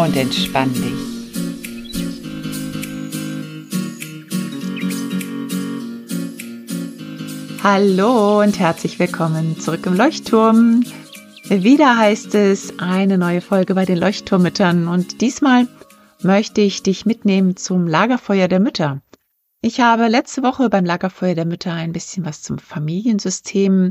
Und entspann dich. Hallo und herzlich willkommen zurück im Leuchtturm. Wieder heißt es eine neue Folge bei den Leuchtturmmüttern und diesmal möchte ich dich mitnehmen zum Lagerfeuer der Mütter. Ich habe letzte Woche beim Lagerfeuer der Mütter ein bisschen was zum Familiensystem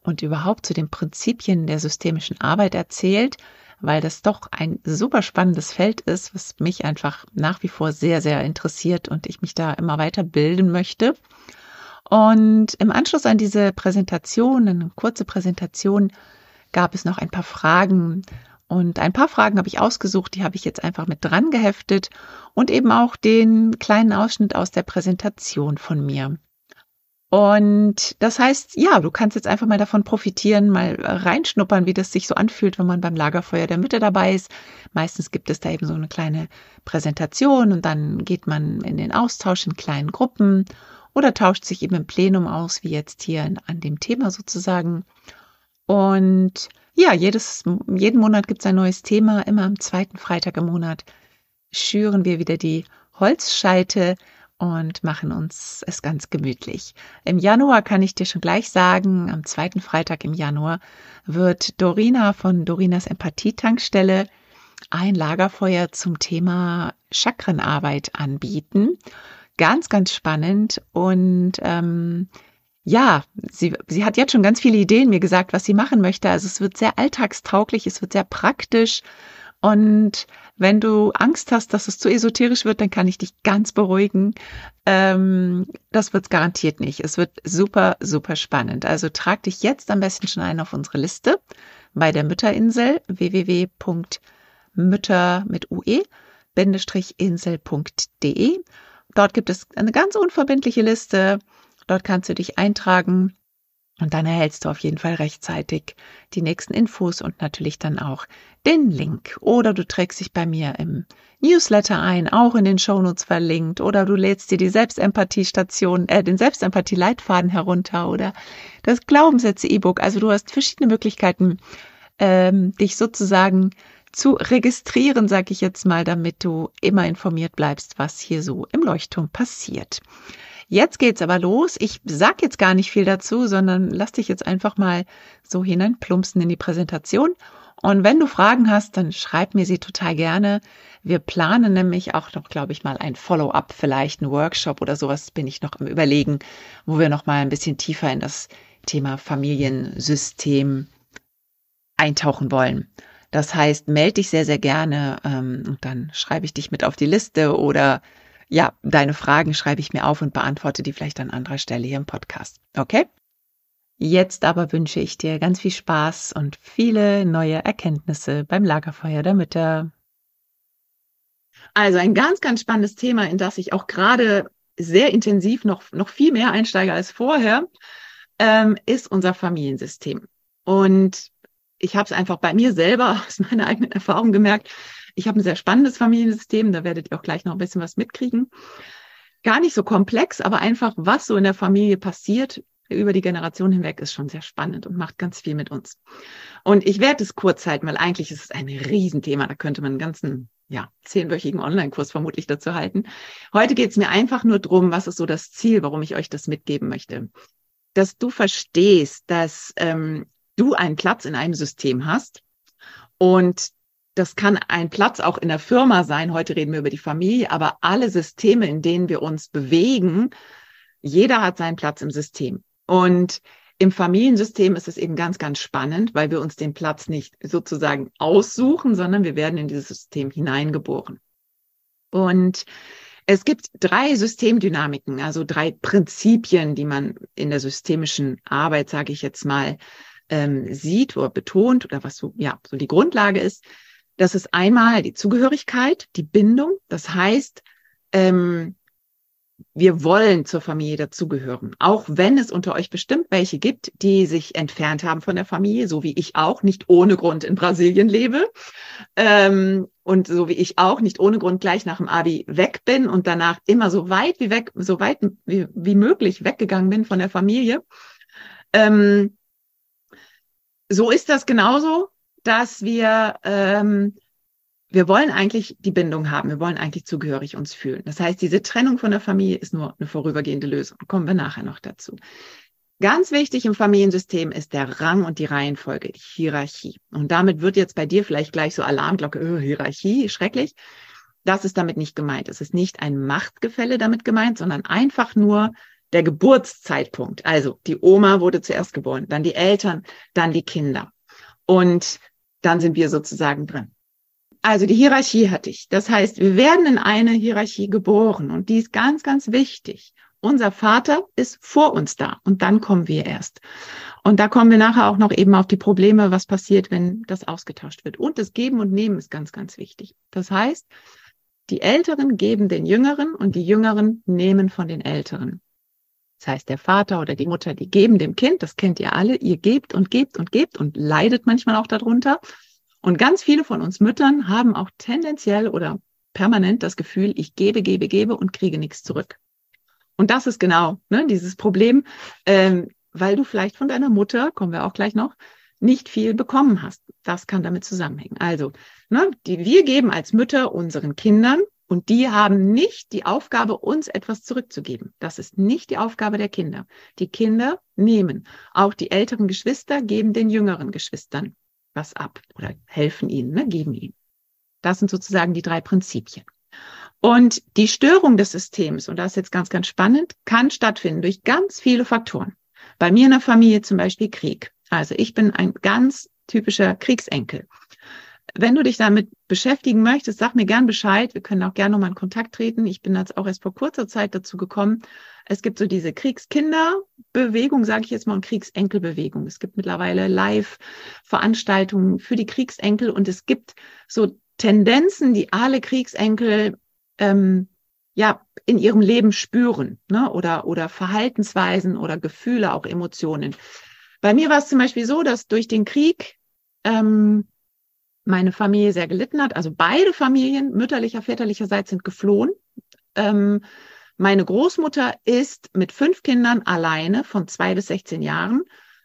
und überhaupt zu den Prinzipien der systemischen Arbeit erzählt, weil das doch ein super spannendes Feld ist, was mich einfach nach wie vor sehr, sehr interessiert und ich mich da immer weiter bilden möchte. Und im Anschluss an diese Präsentation, eine kurze Präsentation, gab es noch ein paar Fragen. Und ein paar Fragen habe ich ausgesucht, die habe ich jetzt einfach mit dran geheftet und eben auch den kleinen Ausschnitt aus der Präsentation von mir. Und das heißt, ja, du kannst jetzt einfach mal davon profitieren, mal reinschnuppern, wie das sich so anfühlt, wenn man beim Lagerfeuer der Mitte dabei ist. Meistens gibt es da eben so eine kleine Präsentation und dann geht man in den Austausch in kleinen Gruppen oder tauscht sich eben im Plenum aus, wie jetzt hier an dem Thema sozusagen. Und ja, jedes, jeden Monat gibt es ein neues Thema. Immer am zweiten Freitag im Monat schüren wir wieder die Holzscheite und machen uns es ganz gemütlich. Im Januar kann ich dir schon gleich sagen, am zweiten Freitag im Januar wird Dorina von Dorinas Empathietankstelle ein Lagerfeuer zum Thema Chakrenarbeit anbieten. Ganz, ganz spannend. Und ähm, ja, sie, sie hat jetzt schon ganz viele Ideen mir gesagt, was sie machen möchte. Also es wird sehr alltagstauglich, es wird sehr praktisch. Und wenn du Angst hast, dass es zu esoterisch wird, dann kann ich dich ganz beruhigen. Ähm, das wird garantiert nicht. Es wird super, super spannend. Also trag dich jetzt am besten schon ein auf unsere Liste bei der Mütterinsel www.mütter mit ue insel.de Dort gibt es eine ganz unverbindliche Liste. Dort kannst du dich eintragen und dann erhältst du auf jeden Fall rechtzeitig die nächsten Infos und natürlich dann auch den Link. Oder du trägst dich bei mir im Newsletter ein, auch in den Shownotes verlinkt. Oder du lädst dir die Selbstempathie-Station, äh, den Selbstempathie-Leitfaden herunter oder das Glaubenssätze-E-Book. Also du hast verschiedene Möglichkeiten, ähm, dich sozusagen zu registrieren, sage ich jetzt mal, damit du immer informiert bleibst, was hier so im Leuchtturm passiert. Jetzt geht's aber los. Ich sag jetzt gar nicht viel dazu, sondern lass dich jetzt einfach mal so hineinplumpsen in die Präsentation. Und wenn du Fragen hast, dann schreib mir sie total gerne. Wir planen nämlich auch noch, glaube ich, mal ein Follow-up, vielleicht ein Workshop oder sowas bin ich noch im Überlegen, wo wir noch mal ein bisschen tiefer in das Thema Familiensystem eintauchen wollen. Das heißt, melde dich sehr, sehr gerne ähm, und dann schreibe ich dich mit auf die Liste oder ja, deine Fragen schreibe ich mir auf und beantworte die vielleicht an anderer Stelle hier im Podcast. Okay? Jetzt aber wünsche ich dir ganz viel Spaß und viele neue Erkenntnisse beim Lagerfeuer der Mütter. Also ein ganz, ganz spannendes Thema, in das ich auch gerade sehr intensiv noch, noch viel mehr einsteige als vorher, ähm, ist unser Familiensystem. Und ich habe es einfach bei mir selber aus meiner eigenen Erfahrung gemerkt. Ich habe ein sehr spannendes Familiensystem, da werdet ihr auch gleich noch ein bisschen was mitkriegen. Gar nicht so komplex, aber einfach, was so in der Familie passiert über die Generation hinweg, ist schon sehr spannend und macht ganz viel mit uns. Und ich werde es kurz halten, weil eigentlich ist es ein Riesenthema. Da könnte man einen ganzen, ja, zehnwöchigen Online-Kurs vermutlich dazu halten. Heute geht es mir einfach nur drum, was ist so das Ziel, warum ich euch das mitgeben möchte. Dass du verstehst, dass ähm, du einen Platz in einem System hast und das kann ein Platz auch in der Firma sein. Heute reden wir über die Familie, aber alle Systeme, in denen wir uns bewegen, jeder hat seinen Platz im System. Und im Familiensystem ist es eben ganz, ganz spannend, weil wir uns den Platz nicht sozusagen aussuchen, sondern wir werden in dieses System hineingeboren. Und es gibt drei Systemdynamiken, also drei Prinzipien, die man in der systemischen Arbeit, sage ich jetzt mal, ähm, sieht oder betont oder was so, ja, so die Grundlage ist, das ist einmal die Zugehörigkeit, die Bindung. Das heißt, ähm, wir wollen zur Familie dazugehören. Auch wenn es unter euch bestimmt welche gibt, die sich entfernt haben von der Familie, so wie ich auch nicht ohne Grund in Brasilien lebe. Ähm, und so wie ich auch nicht ohne Grund gleich nach dem Abi weg bin und danach immer so weit wie weg, so weit wie, wie möglich weggegangen bin von der Familie. Ähm, so ist das genauso, dass wir ähm, wir wollen eigentlich die Bindung haben, wir wollen eigentlich zugehörig uns fühlen. Das heißt, diese Trennung von der Familie ist nur eine vorübergehende Lösung. Kommen wir nachher noch dazu. Ganz wichtig im Familiensystem ist der Rang und die Reihenfolge, die Hierarchie. Und damit wird jetzt bei dir vielleicht gleich so Alarmglocke, oh, Hierarchie, schrecklich. Das ist damit nicht gemeint. Es ist nicht ein Machtgefälle damit gemeint, sondern einfach nur der Geburtszeitpunkt. Also die Oma wurde zuerst geboren, dann die Eltern, dann die Kinder. Und dann sind wir sozusagen drin. Also die Hierarchie hatte ich. Das heißt, wir werden in eine Hierarchie geboren und die ist ganz, ganz wichtig. Unser Vater ist vor uns da und dann kommen wir erst. Und da kommen wir nachher auch noch eben auf die Probleme, was passiert, wenn das ausgetauscht wird. Und das Geben und Nehmen ist ganz, ganz wichtig. Das heißt, die Älteren geben den Jüngeren und die Jüngeren nehmen von den Älteren. Das heißt, der Vater oder die Mutter, die geben dem Kind, das kennt ihr alle, ihr gebt und gebt und gebt und leidet manchmal auch darunter. Und ganz viele von uns Müttern haben auch tendenziell oder permanent das Gefühl, ich gebe, gebe, gebe und kriege nichts zurück. Und das ist genau ne, dieses Problem, ähm, weil du vielleicht von deiner Mutter, kommen wir auch gleich noch, nicht viel bekommen hast. Das kann damit zusammenhängen. Also, ne, die, wir geben als Mütter unseren Kindern und die haben nicht die Aufgabe, uns etwas zurückzugeben. Das ist nicht die Aufgabe der Kinder. Die Kinder nehmen. Auch die älteren Geschwister geben den jüngeren Geschwistern was ab oder helfen ihnen, ne, geben ihnen. Das sind sozusagen die drei Prinzipien. Und die Störung des Systems, und das ist jetzt ganz, ganz spannend, kann stattfinden durch ganz viele Faktoren. Bei mir in der Familie zum Beispiel Krieg. Also ich bin ein ganz typischer Kriegsenkel wenn du dich damit beschäftigen möchtest, sag mir gern Bescheid. Wir können auch gerne nochmal in Kontakt treten. Ich bin jetzt auch erst vor kurzer Zeit dazu gekommen. Es gibt so diese Kriegskinderbewegung, sage ich jetzt mal, und Kriegsenkelbewegung. Es gibt mittlerweile Live-Veranstaltungen für die Kriegsenkel und es gibt so Tendenzen, die alle Kriegsenkel ähm, ja in ihrem Leben spüren, ne? oder oder Verhaltensweisen oder Gefühle, auch Emotionen. Bei mir war es zum Beispiel so, dass durch den Krieg ähm, meine Familie sehr gelitten hat. Also beide Familien, mütterlicher, väterlicherseits, sind geflohen. Ähm, meine Großmutter ist mit fünf Kindern alleine von zwei bis 16 Jahren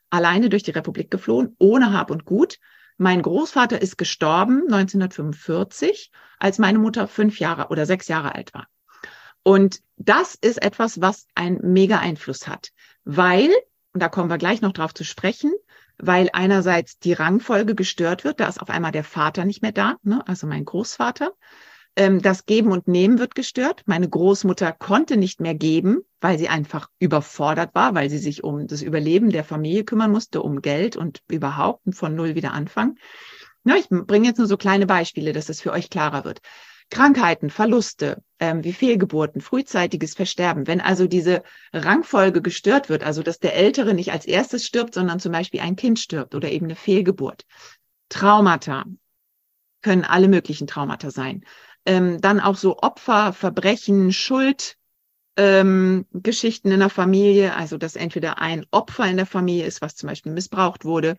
alleine durch die Republik geflohen, ohne Hab und Gut. Mein Großvater ist gestorben 1945, als meine Mutter fünf Jahre oder sechs Jahre alt war. Und das ist etwas, was einen mega Einfluss hat, weil, und da kommen wir gleich noch drauf zu sprechen, weil einerseits die Rangfolge gestört wird, da ist auf einmal der Vater nicht mehr da, ne? also mein Großvater. Ähm, das Geben und Nehmen wird gestört. Meine Großmutter konnte nicht mehr geben, weil sie einfach überfordert war, weil sie sich um das Überleben der Familie kümmern musste, um Geld und überhaupt von Null wieder anfangen. Ja, ich bringe jetzt nur so kleine Beispiele, dass es für euch klarer wird. Krankheiten, Verluste, ähm, wie Fehlgeburten, frühzeitiges Versterben. Wenn also diese Rangfolge gestört wird, also dass der Ältere nicht als erstes stirbt, sondern zum Beispiel ein Kind stirbt oder eben eine Fehlgeburt. Traumata können alle möglichen Traumata sein. Ähm, dann auch so Opfer, Verbrechen, Schuld, ähm, Geschichten in der Familie, also dass entweder ein Opfer in der Familie ist, was zum Beispiel missbraucht wurde,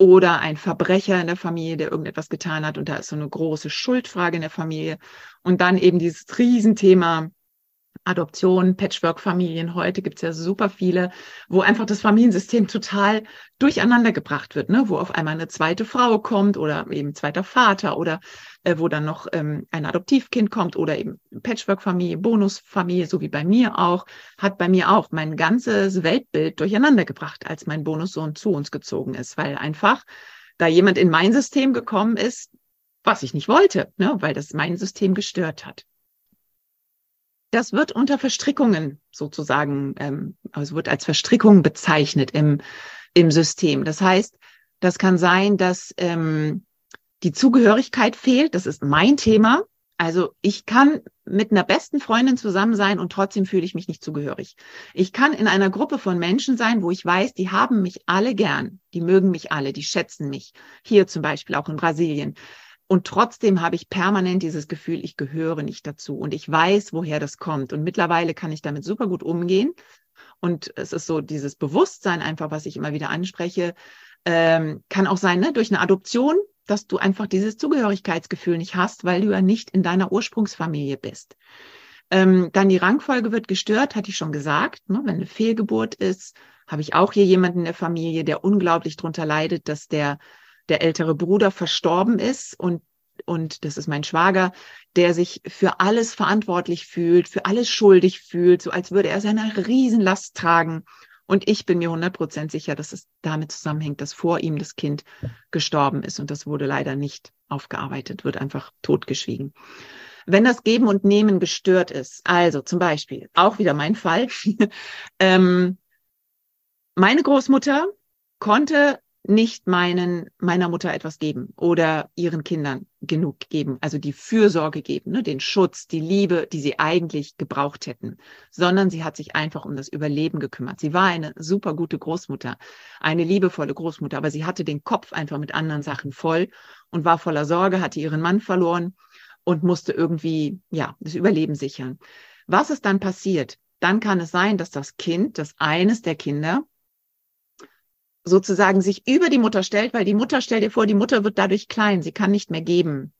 oder ein Verbrecher in der Familie, der irgendetwas getan hat und da ist so eine große Schuldfrage in der Familie. Und dann eben dieses Riesenthema Adoption, Patchwork-Familien. Heute gibt's ja super viele, wo einfach das Familiensystem total durcheinander gebracht wird, ne? wo auf einmal eine zweite Frau kommt oder eben zweiter Vater oder äh, wo dann noch ähm, ein Adoptivkind kommt oder eben Patchwork-Familie, Bonusfamilie, so wie bei mir auch, hat bei mir auch mein ganzes Weltbild durcheinander gebracht, als mein Bonussohn zu uns gezogen ist, weil einfach da jemand in mein System gekommen ist, was ich nicht wollte, ne? weil das mein System gestört hat. Das wird unter Verstrickungen sozusagen, ähm, also wird als Verstrickung bezeichnet im, im System. Das heißt, das kann sein, dass ähm, die Zugehörigkeit fehlt. Das ist mein Thema. Also ich kann mit einer besten Freundin zusammen sein und trotzdem fühle ich mich nicht zugehörig. Ich kann in einer Gruppe von Menschen sein, wo ich weiß, die haben mich alle gern, die mögen mich alle, die schätzen mich. Hier zum Beispiel auch in Brasilien. Und trotzdem habe ich permanent dieses Gefühl, ich gehöre nicht dazu und ich weiß, woher das kommt. Und mittlerweile kann ich damit super gut umgehen. Und es ist so dieses Bewusstsein einfach, was ich immer wieder anspreche, ähm, kann auch sein, ne, durch eine Adoption dass du einfach dieses Zugehörigkeitsgefühl nicht hast, weil du ja nicht in deiner Ursprungsfamilie bist. Ähm, dann die Rangfolge wird gestört, hatte ich schon gesagt. Ne? Wenn eine Fehlgeburt ist, habe ich auch hier jemanden in der Familie, der unglaublich drunter leidet, dass der, der ältere Bruder verstorben ist und und das ist mein Schwager, der sich für alles verantwortlich fühlt, für alles schuldig fühlt, so als würde er seine Riesenlast tragen und ich bin mir 100% sicher, dass es damit zusammenhängt, dass vor ihm das Kind gestorben ist. Und das wurde leider nicht aufgearbeitet, wird einfach totgeschwiegen. Wenn das Geben und Nehmen gestört ist, also zum Beispiel, auch wieder mein Fall, ähm, meine Großmutter konnte nicht meinen, meiner Mutter etwas geben oder ihren Kindern genug geben, also die Fürsorge geben, ne, den Schutz, die Liebe, die sie eigentlich gebraucht hätten, sondern sie hat sich einfach um das Überleben gekümmert. Sie war eine super gute Großmutter, eine liebevolle Großmutter, aber sie hatte den Kopf einfach mit anderen Sachen voll und war voller Sorge, hatte ihren Mann verloren und musste irgendwie, ja, das Überleben sichern. Was ist dann passiert? Dann kann es sein, dass das Kind, dass eines der Kinder sozusagen sich über die Mutter stellt, weil die Mutter, stell dir vor, die Mutter wird dadurch klein, sie kann nicht mehr geben.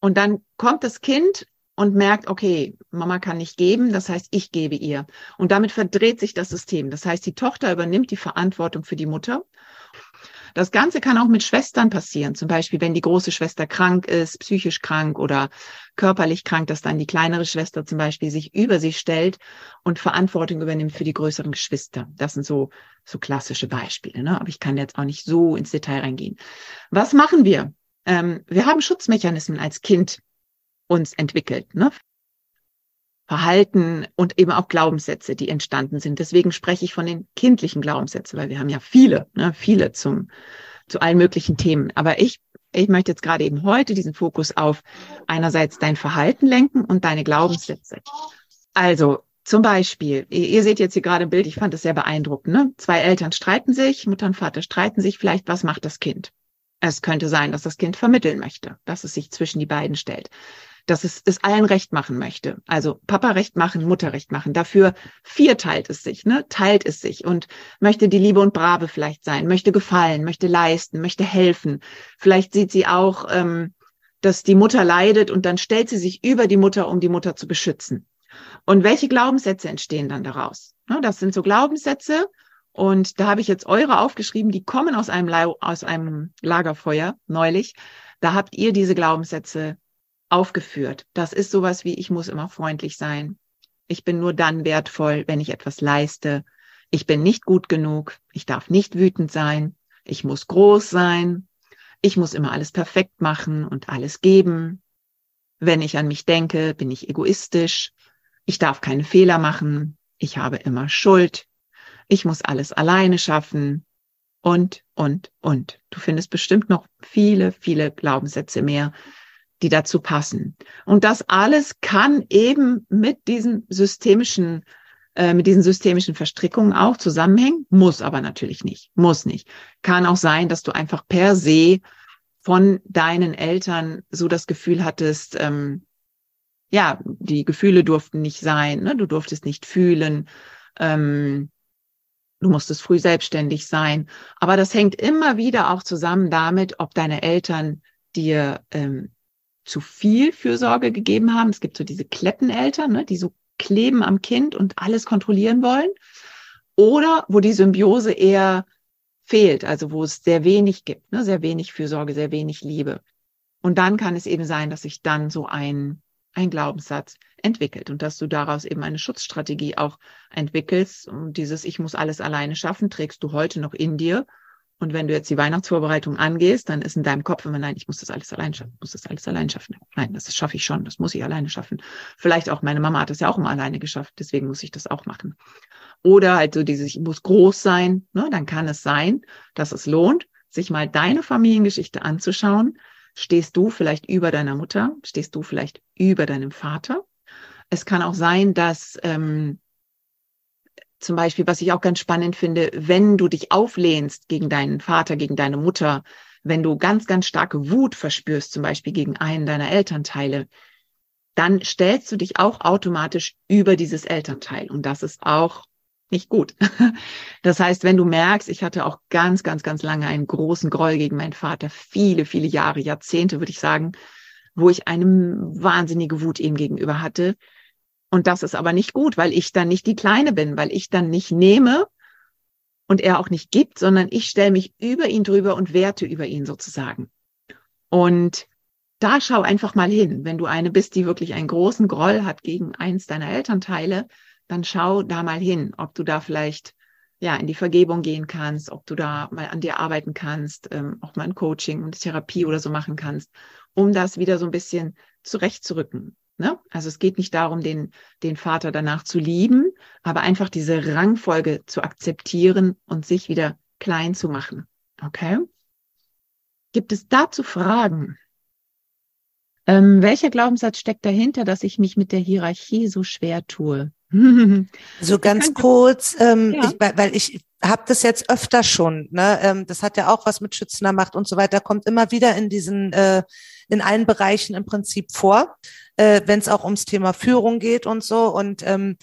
Und dann kommt das Kind und merkt, okay, Mama kann nicht geben, das heißt, ich gebe ihr. Und damit verdreht sich das System. Das heißt, die Tochter übernimmt die Verantwortung für die Mutter das Ganze kann auch mit Schwestern passieren. Zum Beispiel, wenn die große Schwester krank ist, psychisch krank oder körperlich krank, dass dann die kleinere Schwester zum Beispiel sich über sie stellt und Verantwortung übernimmt für die größeren Geschwister. Das sind so, so klassische Beispiele. Ne? Aber ich kann jetzt auch nicht so ins Detail reingehen. Was machen wir? Ähm, wir haben Schutzmechanismen als Kind uns entwickelt. Ne? Verhalten und eben auch Glaubenssätze, die entstanden sind. Deswegen spreche ich von den kindlichen Glaubenssätzen, weil wir haben ja viele, ne, viele zum, zu allen möglichen Themen. Aber ich, ich möchte jetzt gerade eben heute diesen Fokus auf einerseits dein Verhalten lenken und deine Glaubenssätze. Also zum Beispiel, ihr, seht jetzt hier gerade ein Bild, ich fand es sehr beeindruckend. Ne? Zwei Eltern streiten sich, Mutter und Vater streiten sich, vielleicht was macht das Kind? Es könnte sein, dass das Kind vermitteln möchte, dass es sich zwischen die beiden stellt dass es es allen recht machen möchte. Also Papa recht machen, Mutter recht machen. Dafür vierteilt es sich, ne? teilt es sich und möchte die Liebe und Brave vielleicht sein, möchte gefallen, möchte leisten, möchte helfen. Vielleicht sieht sie auch, ähm, dass die Mutter leidet und dann stellt sie sich über die Mutter, um die Mutter zu beschützen. Und welche Glaubenssätze entstehen dann daraus? Ne, das sind so Glaubenssätze, und da habe ich jetzt eure aufgeschrieben, die kommen aus einem, aus einem Lagerfeuer neulich. Da habt ihr diese Glaubenssätze aufgeführt. Das ist sowas wie, ich muss immer freundlich sein. Ich bin nur dann wertvoll, wenn ich etwas leiste. Ich bin nicht gut genug. Ich darf nicht wütend sein. Ich muss groß sein. Ich muss immer alles perfekt machen und alles geben. Wenn ich an mich denke, bin ich egoistisch. Ich darf keine Fehler machen. Ich habe immer Schuld. Ich muss alles alleine schaffen. Und, und, und. Du findest bestimmt noch viele, viele Glaubenssätze mehr, die dazu passen. Und das alles kann eben mit diesem systemischen, äh, mit diesen systemischen Verstrickungen auch zusammenhängen, muss aber natürlich nicht, muss nicht. Kann auch sein, dass du einfach per se von deinen Eltern so das Gefühl hattest, ähm, ja, die Gefühle durften nicht sein, ne? du durftest nicht fühlen, ähm, du musstest früh selbstständig sein. Aber das hängt immer wieder auch zusammen damit, ob deine Eltern dir ähm, zu viel Fürsorge gegeben haben. Es gibt so diese Kletteneltern, ne, die so kleben am Kind und alles kontrollieren wollen. Oder wo die Symbiose eher fehlt, also wo es sehr wenig gibt, ne, sehr wenig Fürsorge, sehr wenig Liebe. Und dann kann es eben sein, dass sich dann so ein, ein Glaubenssatz entwickelt und dass du daraus eben eine Schutzstrategie auch entwickelst. Und dieses Ich muss alles alleine schaffen, trägst du heute noch in dir und wenn du jetzt die Weihnachtsvorbereitung angehst, dann ist in deinem Kopf immer, nein, ich muss das alles allein schaffen, muss das alles allein schaffen. Nein, das schaffe ich schon, das muss ich alleine schaffen. Vielleicht auch, meine Mama hat das ja auch immer alleine geschafft, deswegen muss ich das auch machen. Oder halt so dieses, ich muss groß sein, ne? dann kann es sein, dass es lohnt, sich mal deine Familiengeschichte anzuschauen, stehst du vielleicht über deiner Mutter, stehst du vielleicht über deinem Vater. Es kann auch sein, dass ähm, zum Beispiel, was ich auch ganz spannend finde, wenn du dich auflehnst gegen deinen Vater, gegen deine Mutter, wenn du ganz, ganz starke Wut verspürst, zum Beispiel gegen einen deiner Elternteile, dann stellst du dich auch automatisch über dieses Elternteil. Und das ist auch nicht gut. Das heißt, wenn du merkst, ich hatte auch ganz, ganz, ganz lange einen großen Groll gegen meinen Vater, viele, viele Jahre, Jahrzehnte, würde ich sagen, wo ich eine wahnsinnige Wut ihm gegenüber hatte. Und das ist aber nicht gut, weil ich dann nicht die Kleine bin, weil ich dann nicht nehme und er auch nicht gibt, sondern ich stelle mich über ihn drüber und werte über ihn sozusagen. Und da schau einfach mal hin. Wenn du eine bist, die wirklich einen großen Groll hat gegen eins deiner Elternteile, dann schau da mal hin, ob du da vielleicht ja in die Vergebung gehen kannst, ob du da mal an dir arbeiten kannst, ähm, auch mal ein Coaching und Therapie oder so machen kannst, um das wieder so ein bisschen zurechtzurücken. Ne? Also es geht nicht darum, den, den Vater danach zu lieben, aber einfach diese Rangfolge zu akzeptieren und sich wieder klein zu machen. Okay? Gibt es dazu Fragen? Ähm, welcher Glaubenssatz steckt dahinter, dass ich mich mit der Hierarchie so schwer tue? So ganz kurz, ähm, ja. ich, weil ich habe das jetzt öfter schon. Ne? Ähm, das hat ja auch was mit schützender Macht und so weiter. Kommt immer wieder in diesen, äh, in allen Bereichen im Prinzip vor, äh, wenn es auch ums Thema Führung geht und so. Und ähm,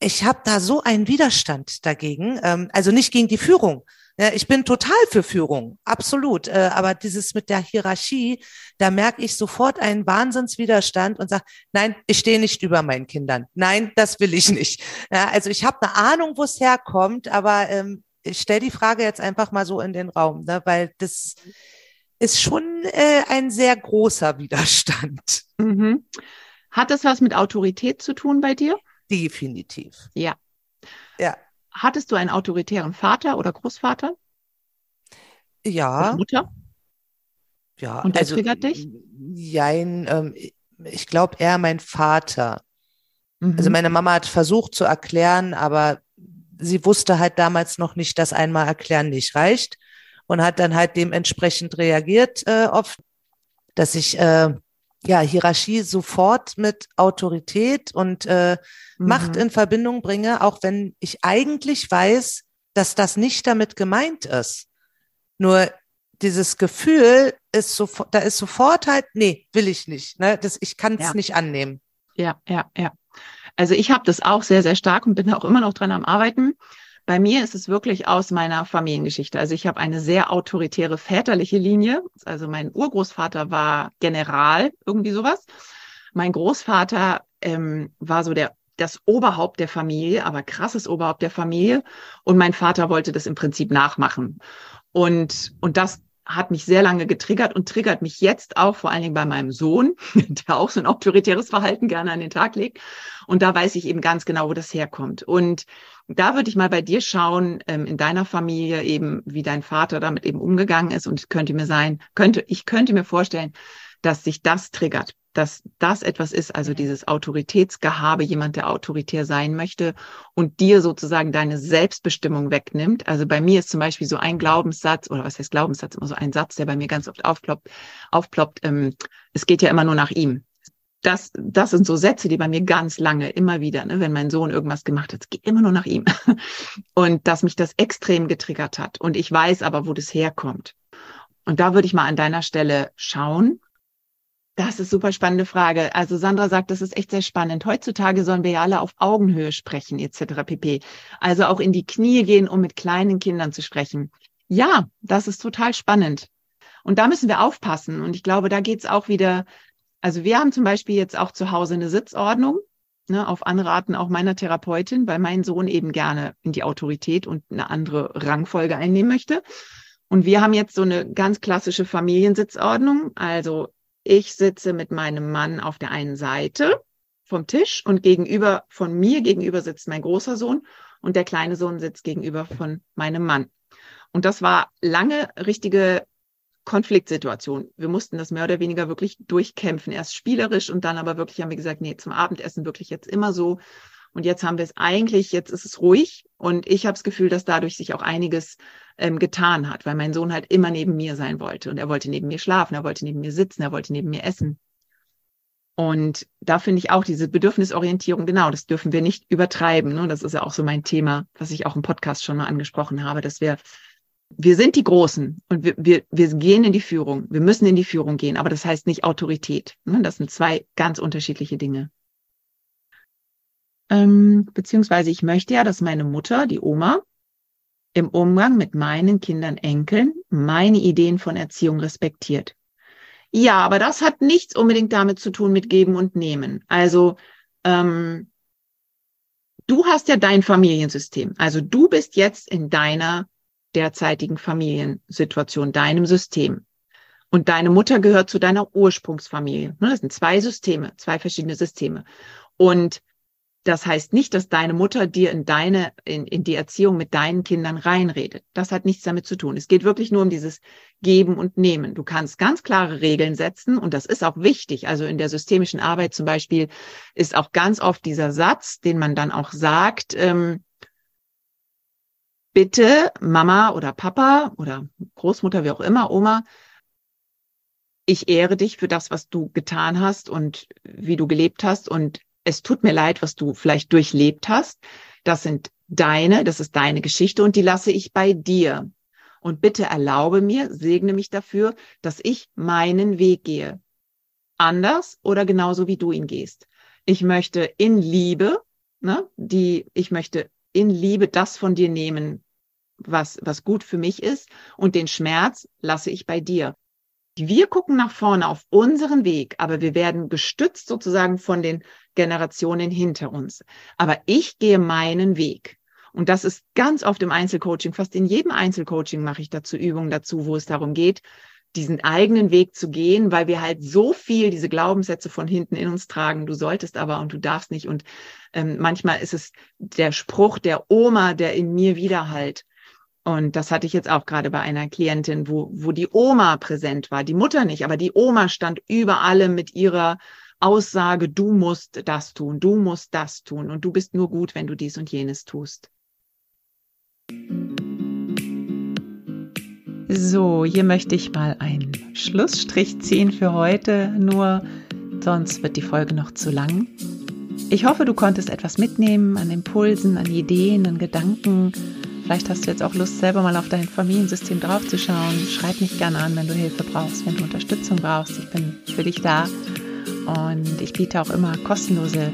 ich habe da so einen Widerstand dagegen. Ähm, also nicht gegen die Führung, ich bin total für Führung, absolut. Äh, aber dieses mit der Hierarchie, da merke ich sofort einen Wahnsinnswiderstand und sage, nein, ich stehe nicht über meinen Kindern. Nein, das will ich nicht. Also ich habe eine Ahnung, wo es herkommt, aber ähm, ich stelle die Frage jetzt einfach mal so in den Raum, ne, weil das ist schon äh, ein sehr großer Widerstand. Mhm. Hat das was mit Autorität zu tun bei dir? Definitiv. Ja. Ja. Hattest du einen autoritären Vater oder Großvater? Ja. Oder Mutter? Ja. Und der also, triggert dich? Jein, ähm, ich glaube eher mein Vater. Mhm. Also meine Mama hat versucht zu erklären, aber sie wusste halt damals noch nicht, dass einmal erklären nicht reicht und hat dann halt dementsprechend reagiert äh, oft, dass ich äh, ja, Hierarchie sofort mit Autorität und äh, mhm. Macht in Verbindung bringe, auch wenn ich eigentlich weiß, dass das nicht damit gemeint ist. Nur dieses Gefühl ist sofort, da ist sofort halt, nee, will ich nicht. Ne? Das, ich kann es ja. nicht annehmen. Ja, ja, ja. Also ich habe das auch sehr, sehr stark und bin auch immer noch dran am Arbeiten. Bei mir ist es wirklich aus meiner Familiengeschichte. Also ich habe eine sehr autoritäre väterliche Linie. Also mein Urgroßvater war General, irgendwie sowas. Mein Großvater ähm, war so der das Oberhaupt der Familie, aber krasses Oberhaupt der Familie. Und mein Vater wollte das im Prinzip nachmachen. Und, und das hat mich sehr lange getriggert und triggert mich jetzt auch, vor allen Dingen bei meinem Sohn, der auch so ein autoritäres Verhalten gerne an den Tag legt. Und da weiß ich eben ganz genau, wo das herkommt. Und da würde ich mal bei dir schauen, ähm, in deiner Familie eben, wie dein Vater damit eben umgegangen ist. Und könnte mir sein, könnte, ich könnte mir vorstellen, dass sich das triggert, dass das etwas ist, also dieses Autoritätsgehabe, jemand, der autoritär sein möchte und dir sozusagen deine Selbstbestimmung wegnimmt. Also bei mir ist zum Beispiel so ein Glaubenssatz, oder was heißt Glaubenssatz, immer so ein Satz, der bei mir ganz oft aufploppt, aufploppt, ähm, es geht ja immer nur nach ihm das, das sind so Sätze, die bei mir ganz lange immer wieder, ne, wenn mein Sohn irgendwas gemacht hat, es geht immer nur nach ihm. Und dass mich das extrem getriggert hat. Und ich weiß aber, wo das herkommt. Und da würde ich mal an deiner Stelle schauen. Das ist super spannende Frage. Also Sandra sagt, das ist echt sehr spannend. Heutzutage sollen wir ja alle auf Augenhöhe sprechen, etc. pp. Also auch in die Knie gehen, um mit kleinen Kindern zu sprechen. Ja, das ist total spannend. Und da müssen wir aufpassen. Und ich glaube, da geht's auch wieder also wir haben zum Beispiel jetzt auch zu Hause eine Sitzordnung, ne, auf Anraten auch meiner Therapeutin, weil mein Sohn eben gerne in die Autorität und eine andere Rangfolge einnehmen möchte. Und wir haben jetzt so eine ganz klassische Familiensitzordnung. Also ich sitze mit meinem Mann auf der einen Seite vom Tisch und gegenüber von mir gegenüber sitzt mein großer Sohn und der kleine Sohn sitzt gegenüber von meinem Mann. Und das war lange richtige Konfliktsituation. Wir mussten das mehr oder weniger wirklich durchkämpfen. Erst spielerisch und dann aber wirklich haben wir gesagt, nee, zum Abendessen wirklich jetzt immer so. Und jetzt haben wir es eigentlich, jetzt ist es ruhig und ich habe das Gefühl, dass dadurch sich auch einiges ähm, getan hat, weil mein Sohn halt immer neben mir sein wollte und er wollte neben mir schlafen, er wollte neben mir sitzen, er wollte neben mir essen. Und da finde ich auch diese Bedürfnisorientierung, genau, das dürfen wir nicht übertreiben. Ne? Das ist ja auch so mein Thema, was ich auch im Podcast schon mal angesprochen habe, dass wir, wir sind die Großen und wir, wir, wir gehen in die Führung. Wir müssen in die Führung gehen, aber das heißt nicht Autorität. Ne? Das sind zwei ganz unterschiedliche Dinge. Ähm, beziehungsweise ich möchte ja, dass meine Mutter, die Oma, im Umgang mit meinen Kindern, Enkeln meine Ideen von Erziehung respektiert. Ja, aber das hat nichts unbedingt damit zu tun mit Geben und Nehmen. Also ähm, du hast ja dein Familiensystem. Also du bist jetzt in deiner derzeitigen Familiensituation, deinem System. Und deine Mutter gehört zu deiner Ursprungsfamilie. Das sind zwei Systeme, zwei verschiedene Systeme. Und das heißt nicht, dass deine Mutter dir in deine, in, in die Erziehung mit deinen Kindern reinredet. Das hat nichts damit zu tun. Es geht wirklich nur um dieses Geben und Nehmen. Du kannst ganz klare Regeln setzen und das ist auch wichtig. Also in der systemischen Arbeit zum Beispiel ist auch ganz oft dieser Satz, den man dann auch sagt, ähm, bitte Mama oder Papa oder Großmutter, wie auch immer, Oma, ich ehre dich für das, was du getan hast und wie du gelebt hast und es tut mir leid, was du vielleicht durchlebt hast. Das sind deine, das ist deine Geschichte und die lasse ich bei dir. Und bitte erlaube mir, segne mich dafür, dass ich meinen Weg gehe. Anders oder genauso wie du ihn gehst. Ich möchte in Liebe, ne, die, ich möchte in Liebe das von dir nehmen, was, was gut für mich ist und den Schmerz lasse ich bei dir. Wir gucken nach vorne auf unseren Weg, aber wir werden gestützt sozusagen von den Generationen hinter uns. Aber ich gehe meinen Weg. Und das ist ganz oft im Einzelcoaching, fast in jedem Einzelcoaching mache ich dazu Übungen dazu, wo es darum geht, diesen eigenen Weg zu gehen, weil wir halt so viel diese Glaubenssätze von hinten in uns tragen. Du solltest aber und du darfst nicht. Und ähm, manchmal ist es der Spruch der Oma, der in mir widerhallt. Und das hatte ich jetzt auch gerade bei einer Klientin, wo, wo die Oma präsent war, die Mutter nicht, aber die Oma stand über allem mit ihrer Aussage, du musst das tun, du musst das tun und du bist nur gut, wenn du dies und jenes tust. So, hier möchte ich mal einen Schlussstrich ziehen für heute, nur sonst wird die Folge noch zu lang. Ich hoffe, du konntest etwas mitnehmen an Impulsen, an Ideen, an Gedanken, Vielleicht hast du jetzt auch Lust, selber mal auf dein Familiensystem draufzuschauen. Schreib mich gerne an, wenn du Hilfe brauchst, wenn du Unterstützung brauchst. Ich bin für dich da. Und ich biete auch immer kostenlose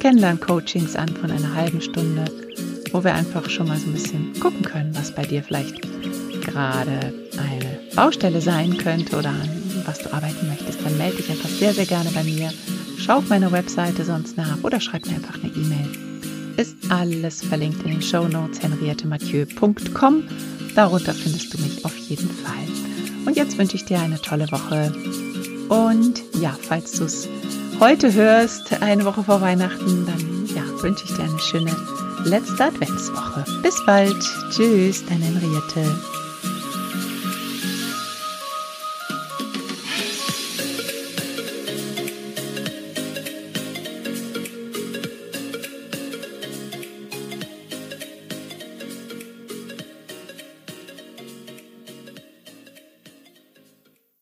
Kennenlern-Coachings an von einer halben Stunde, wo wir einfach schon mal so ein bisschen gucken können, was bei dir vielleicht gerade eine Baustelle sein könnte oder an was du arbeiten möchtest. Dann melde dich einfach sehr, sehr gerne bei mir. Schau auf meiner Webseite sonst nach oder schreib mir einfach eine E-Mail ist alles verlinkt in den Show Notes henriettemathieu.com. Darunter findest du mich auf jeden Fall. Und jetzt wünsche ich dir eine tolle Woche. Und ja, falls du es heute hörst, eine Woche vor Weihnachten, dann ja, wünsche ich dir eine schöne letzte Adventswoche. Bis bald. Tschüss, deine Henriette.